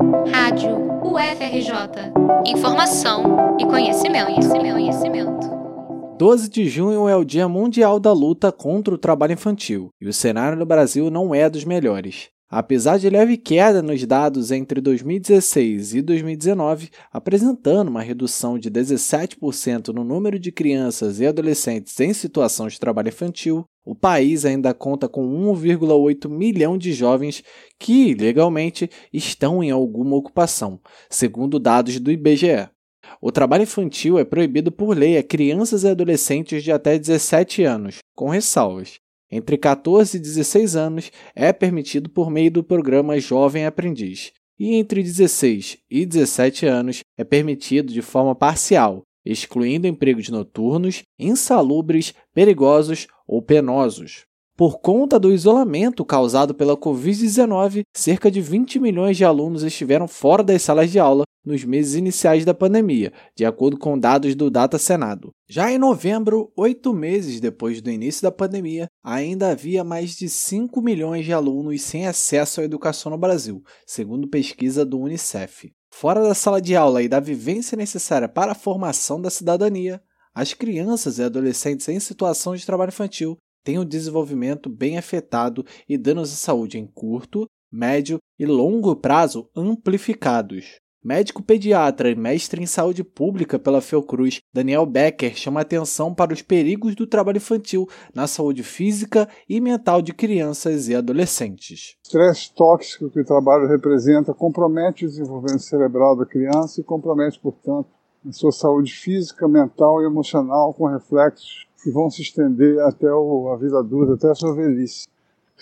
Rádio UFRJ. Informação e conhecimento, conhecimento, conhecimento. 12 de junho é o Dia Mundial da Luta contra o Trabalho Infantil e o cenário no Brasil não é dos melhores. Apesar de leve queda nos dados entre 2016 e 2019, apresentando uma redução de 17% no número de crianças e adolescentes em situação de trabalho infantil, o país ainda conta com 1,8 milhão de jovens que, legalmente, estão em alguma ocupação, segundo dados do IBGE. O trabalho infantil é proibido por lei a crianças e adolescentes de até 17 anos, com ressalvas entre 14 e 16 anos é permitido por meio do programa Jovem Aprendiz, e entre 16 e 17 anos é permitido de forma parcial, excluindo empregos noturnos, insalubres, perigosos ou penosos. Por conta do isolamento causado pela Covid-19, cerca de 20 milhões de alunos estiveram fora das salas de aula nos meses iniciais da pandemia, de acordo com dados do Data Senado. Já em novembro, oito meses depois do início da pandemia, ainda havia mais de 5 milhões de alunos sem acesso à educação no Brasil, segundo pesquisa do Unicef. Fora da sala de aula e da vivência necessária para a formação da cidadania, as crianças e adolescentes em situação de trabalho infantil tem o desenvolvimento bem afetado e danos à saúde em curto, médio e longo prazo amplificados. Médico pediatra e mestre em saúde pública pela Fiocruz, Daniel Becker chama atenção para os perigos do trabalho infantil na saúde física e mental de crianças e adolescentes. O estresse tóxico que o trabalho representa compromete o desenvolvimento cerebral da criança e compromete, portanto, a sua saúde física, mental e emocional com reflexos que vão se estender até a vida adulta, até a sua velhice,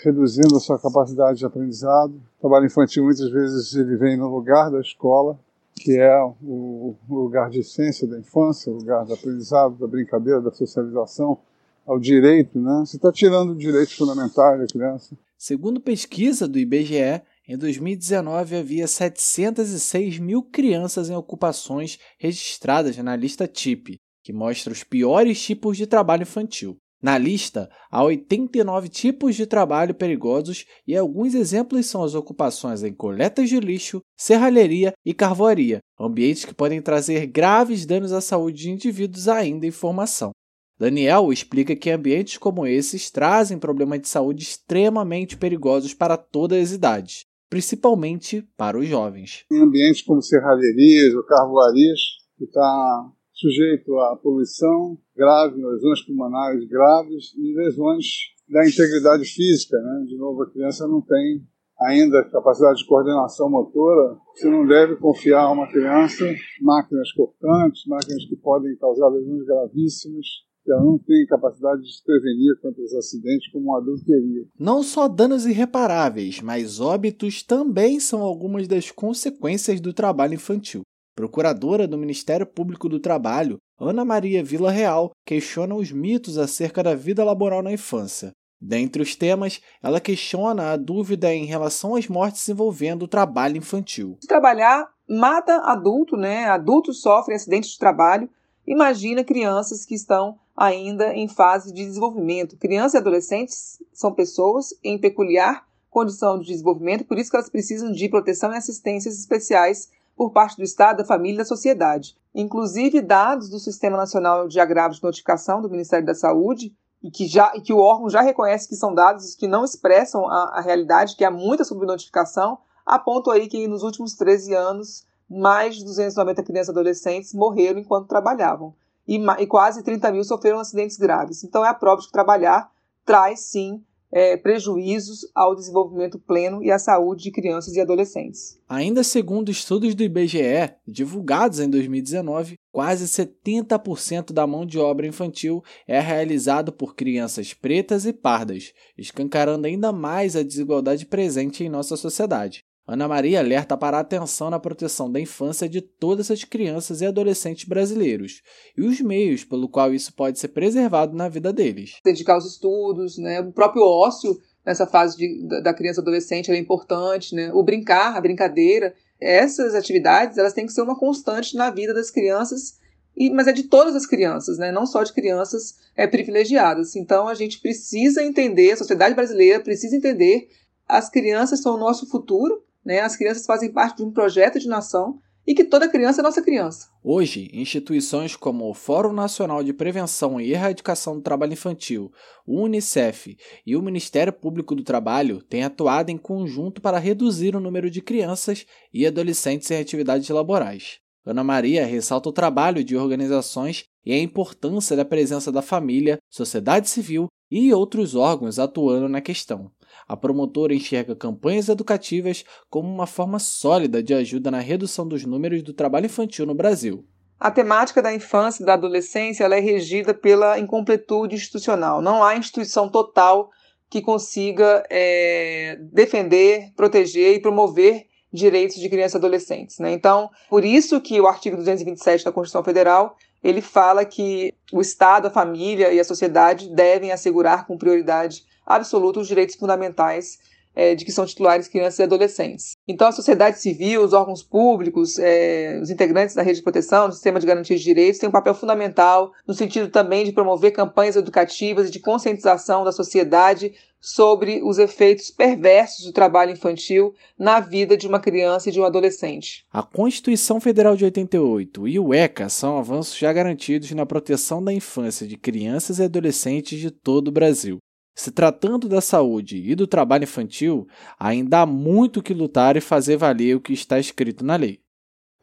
reduzindo a sua capacidade de aprendizado. O trabalho infantil muitas vezes ele vem no lugar da escola, que é o lugar de essência da infância, o lugar do aprendizado, da brincadeira, da socialização, ao direito, né? Você está tirando direitos fundamentais da criança. Segundo pesquisa do IBGE, em 2019 havia 706 mil crianças em ocupações registradas na lista TIP, que mostra os piores tipos de trabalho infantil. Na lista, há 89 tipos de trabalho perigosos e alguns exemplos são as ocupações em coletas de lixo, serralheria e carvoaria, ambientes que podem trazer graves danos à saúde de indivíduos ainda em formação. Daniel explica que ambientes como esses trazem problemas de saúde extremamente perigosos para todas as idades, principalmente para os jovens. Em ambientes como serralherias ou carvoarias, que está sujeito à poluição grave, lesões pulmonares graves e lesões da integridade física. Né? De novo, a criança não tem ainda capacidade de coordenação motora, você não deve confiar a uma criança máquinas cortantes, máquinas que podem causar lesões gravíssimas, ela não tem capacidade de se prevenir contra os acidentes como um adulto teria. Não só danos irreparáveis, mas óbitos também são algumas das consequências do trabalho infantil. Procuradora do Ministério Público do Trabalho, Ana Maria Vila Real questiona os mitos acerca da vida laboral na infância. Dentre os temas, ela questiona a dúvida em relação às mortes envolvendo o trabalho infantil. Trabalhar mata adulto, né? Adultos sofrem acidentes de trabalho. Imagina crianças que estão ainda em fase de desenvolvimento. Crianças e adolescentes são pessoas em peculiar condição de desenvolvimento, por isso que elas precisam de proteção e assistências especiais por parte do Estado, da família e da sociedade. Inclusive, dados do Sistema Nacional de Agravos de Notificação do Ministério da Saúde, e que, já, e que o órgão já reconhece que são dados que não expressam a, a realidade, que há muita subnotificação, apontam aí que nos últimos 13 anos, mais de 290 crianças e adolescentes morreram enquanto trabalhavam. E, e quase 30 mil sofreram acidentes graves. Então, é a prova de que trabalhar traz, sim, é, prejuízos ao desenvolvimento pleno e à saúde de crianças e adolescentes. Ainda segundo estudos do IBGE, divulgados em 2019, quase 70% da mão de obra infantil é realizado por crianças pretas e pardas, escancarando ainda mais a desigualdade presente em nossa sociedade. Ana Maria alerta para a atenção na proteção da infância de todas as crianças e adolescentes brasileiros e os meios pelo qual isso pode ser preservado na vida deles. Dedicar aos estudos, né? o próprio ócio nessa fase de, da criança e adolescente é importante, né? o brincar, a brincadeira. Essas atividades elas têm que ser uma constante na vida das crianças e, mas é de todas as crianças, né? não só de crianças é, privilegiadas. Então a gente precisa entender, a sociedade brasileira precisa entender as crianças são o nosso futuro né? As crianças fazem parte de um projeto de nação e que toda criança é nossa criança. Hoje, instituições como o Fórum Nacional de Prevenção e Erradicação do Trabalho Infantil, o Unicef e o Ministério Público do Trabalho têm atuado em conjunto para reduzir o número de crianças e adolescentes em atividades laborais. Ana Maria ressalta o trabalho de organizações e a importância da presença da família, sociedade civil e outros órgãos atuando na questão. A promotora enxerga campanhas educativas como uma forma sólida de ajuda na redução dos números do trabalho infantil no Brasil. A temática da infância e da adolescência é regida pela incompletude institucional. Não há instituição total que consiga é, defender, proteger e promover direitos de crianças e adolescentes. Né? Então, por isso que o artigo 227 da Constituição Federal ele fala que o Estado, a família e a sociedade devem assegurar com prioridade absoluta os direitos fundamentais é, de que são titulares crianças e adolescentes. Então, a sociedade civil, os órgãos públicos, é, os integrantes da rede de proteção, do sistema de garantia de direitos, têm um papel fundamental no sentido também de promover campanhas educativas e de conscientização da sociedade sobre os efeitos perversos do trabalho infantil na vida de uma criança e de um adolescente. A Constituição Federal de 88 e o ECA são avanços já garantidos na proteção da infância de crianças e adolescentes de todo o Brasil. Se tratando da saúde e do trabalho infantil, ainda há muito que lutar e fazer valer o que está escrito na lei.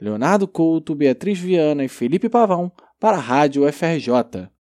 Leonardo Couto, Beatriz Viana e Felipe Pavão para a Rádio FRJ.